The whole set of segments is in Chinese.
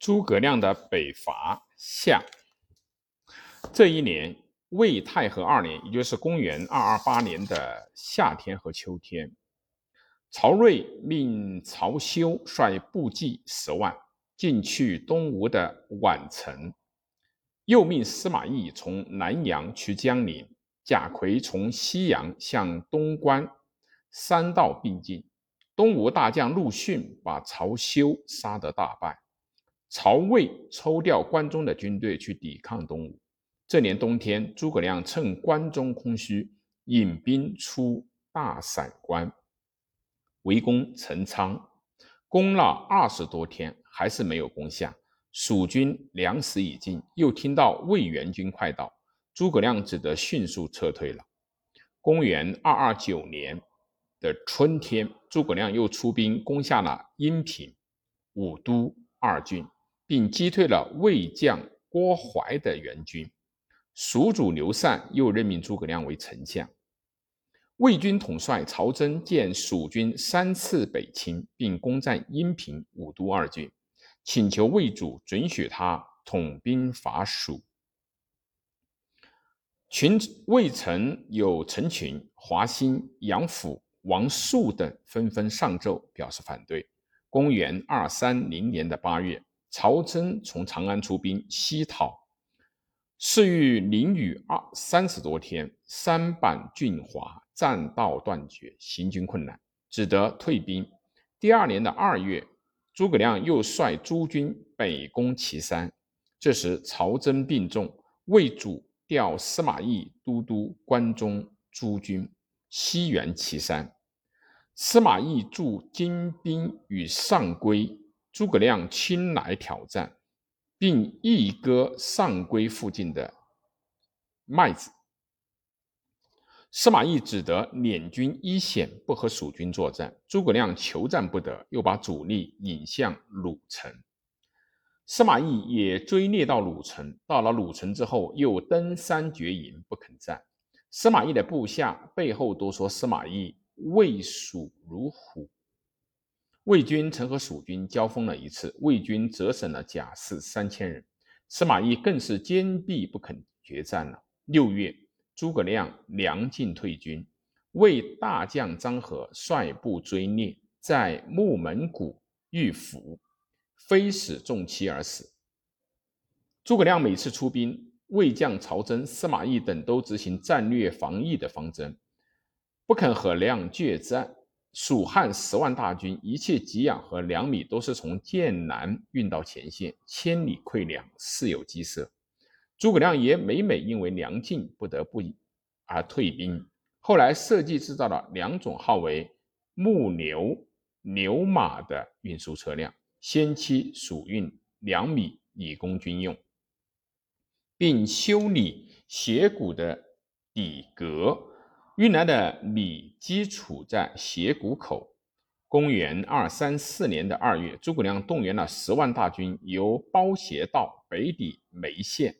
诸葛亮的北伐下。这一年，魏太和二年，也就是公元二二八年的夏天和秋天，曹睿命曹休率部骑十万进去东吴的宛城，又命司马懿从南阳去江陵，贾逵从西阳向东关，三道并进。东吴大将陆逊把曹休杀得大败，曹魏抽调关中的军队去抵抗东吴。这年冬天，诸葛亮趁关中空虚，引兵出大散关，围攻陈仓，攻了二十多天，还是没有攻下。蜀军粮食已尽，又听到魏援军快到，诸葛亮只得迅速撤退了。公元二二九年。的春天，诸葛亮又出兵攻下了阴平、武都二郡，并击退了魏将郭淮的援军。蜀主刘禅又任命诸葛亮为丞相。魏军统帅曹真见蜀军三次北侵，并攻占阴平、武都二郡，请求魏主准许他统兵伐蜀。群魏臣有陈群、华歆、杨阜。王肃等纷纷上奏表示反对。公元二三零年的八月，曹真从长安出兵西讨，是遇淋雨二三十多天，山坂峻滑，栈道断绝，行军困难，只得退兵。第二年的二月，诸葛亮又率诸军北攻祁山。这时曹真病重，魏主调司马懿都督关中诸军。西援祁山，司马懿驻金兵与上邽，诸葛亮亲来挑战，并一割上邽附近的麦子。司马懿只得敛军一险，不和蜀军作战。诸葛亮求战不得，又把主力引向鲁城。司马懿也追猎到鲁城，到了鲁城之后，又登山绝营，不肯战。司马懿的部下背后都说司马懿畏蜀如虎。魏军曾和蜀军交锋了一次，魏军折损了甲士三千人，司马懿更是坚壁不肯决战了。六月，诸葛亮粮尽退军，魏大将张合率部追猎，在木门谷遇伏，非死重期而死。诸葛亮每次出兵。魏将曹真、司马懿等都执行战略防御的方针，不肯和亮决战。蜀汉十万大军一切给养和粮米都是从剑南运到前线，千里馈粮，事有饥色。诸葛亮也每每因为粮尽不得不而退兵。后来设计制造了两种号为木牛、牛马的运输车辆，先期蜀运粮米以供军用。并修理斜谷的底阁，运来的米基储在斜谷口。公元二三四年的二月，诸葛亮动员了十万大军，由包斜道北抵眉县。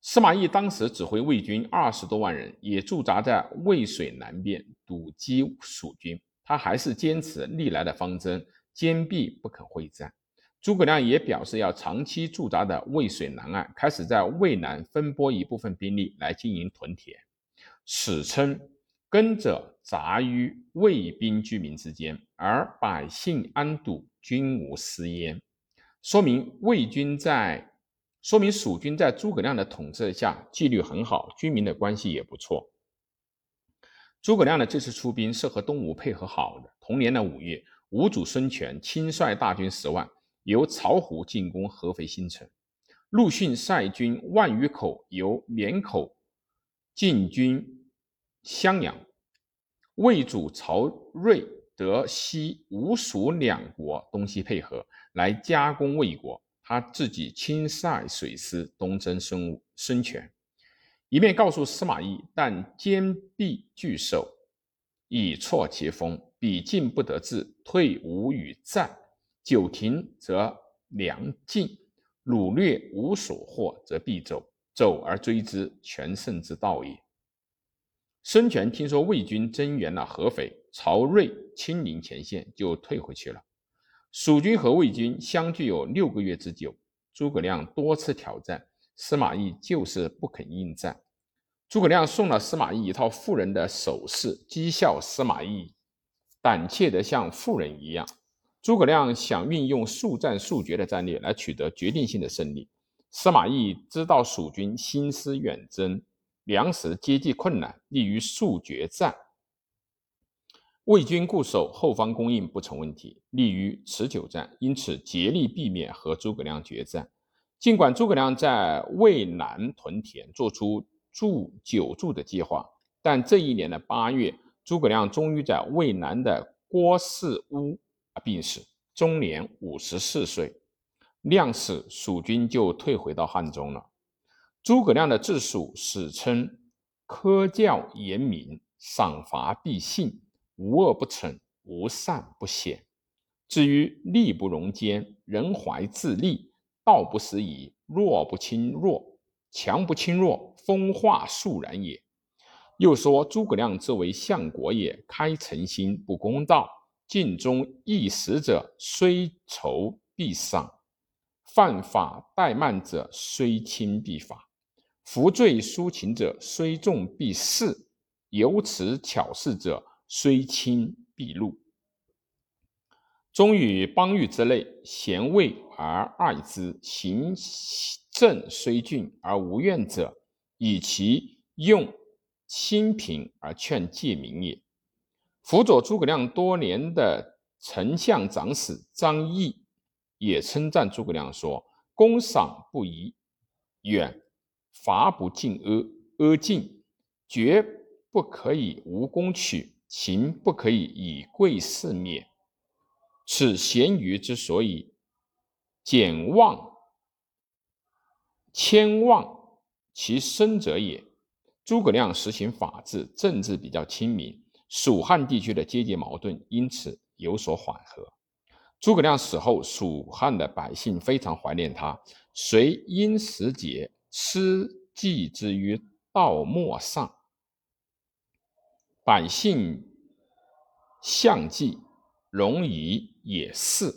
司马懿当时指挥魏军二十多万人，也驻扎在渭水南边，堵击蜀军。他还是坚持历来的方针，坚壁不肯会战。诸葛亮也表示要长期驻扎在渭水南岸，开始在渭南分拨一部分兵力来经营屯田，史称“耕者杂于魏兵居民之间，而百姓安堵，均无私焉”，说明魏军在，说明蜀军在诸葛亮的统治下纪律很好，居民的关系也不错。诸葛亮的这次出兵是和东吴配合好的。同年的五月，吴主孙权亲率大军十万。由巢湖进攻合肥新城，陆逊率军万余口由绵口进军襄阳，魏主曹睿得西吴蜀两国东西配合，来加攻魏国。他自己亲率水师东征孙孙权，一面告诉司马懿：但坚壁拒守，以挫其锋，彼进不得志，退无与战。久停则粮尽，掳掠无所获则必走，走而追之，全胜之道也。孙权听说魏军增援了合肥，曹睿亲临前线，就退回去了。蜀军和魏军相距有六个月之久，诸葛亮多次挑战，司马懿就是不肯应战。诸葛亮送了司马懿一套妇人的首饰，讥笑司马懿胆怯得像妇人一样。诸葛亮想运用速战速决的战略来取得决定性的胜利。司马懿知道蜀军心思远征，粮食接济困难，利于速决战。魏军固守后方供应不成问题，利于持久战，因此竭力避免和诸葛亮决战。尽管诸葛亮在渭南屯田，做出驻久驻的计划，但这一年的八月，诸葛亮终于在渭南的郭氏屋病死，终年五十四岁。亮死，蜀军就退回到汉中了。诸葛亮的治蜀史称科教严明，赏罚必信，无恶不惩，无善不显。至于力不容奸，人怀自立，道不拾遗，弱不侵弱，强不侵弱，风化肃然也。又说诸葛亮之为相国也，开诚心，不公道，尽忠义实者，虽仇必赏。犯法怠慢者，虽轻必罚；服罪抒情者，虽重必释；有此巧事者，虽轻必怒。忠于邦域之内，贤位而爱之；行政虽峻而无怨者，以其用清贫而劝诫民也。辅佐诸葛亮多年的丞相长史张翼。也称赞诸葛亮说：“公赏不疑远，罚不尽阿阿尽，绝不可以无功取，情不可以以贵事灭。此贤愚之所以简望谦望其身者也。”诸葛亮实行法治，政治比较亲民，蜀汉地区的阶级矛盾因此有所缓和。诸葛亮死后，蜀汉的百姓非常怀念他，遂因时节师祭之于道末上。百姓相祭，容夷也是。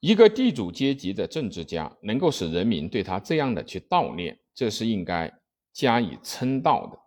一个地主阶级的政治家，能够使人民对他这样的去悼念，这是应该加以称道的。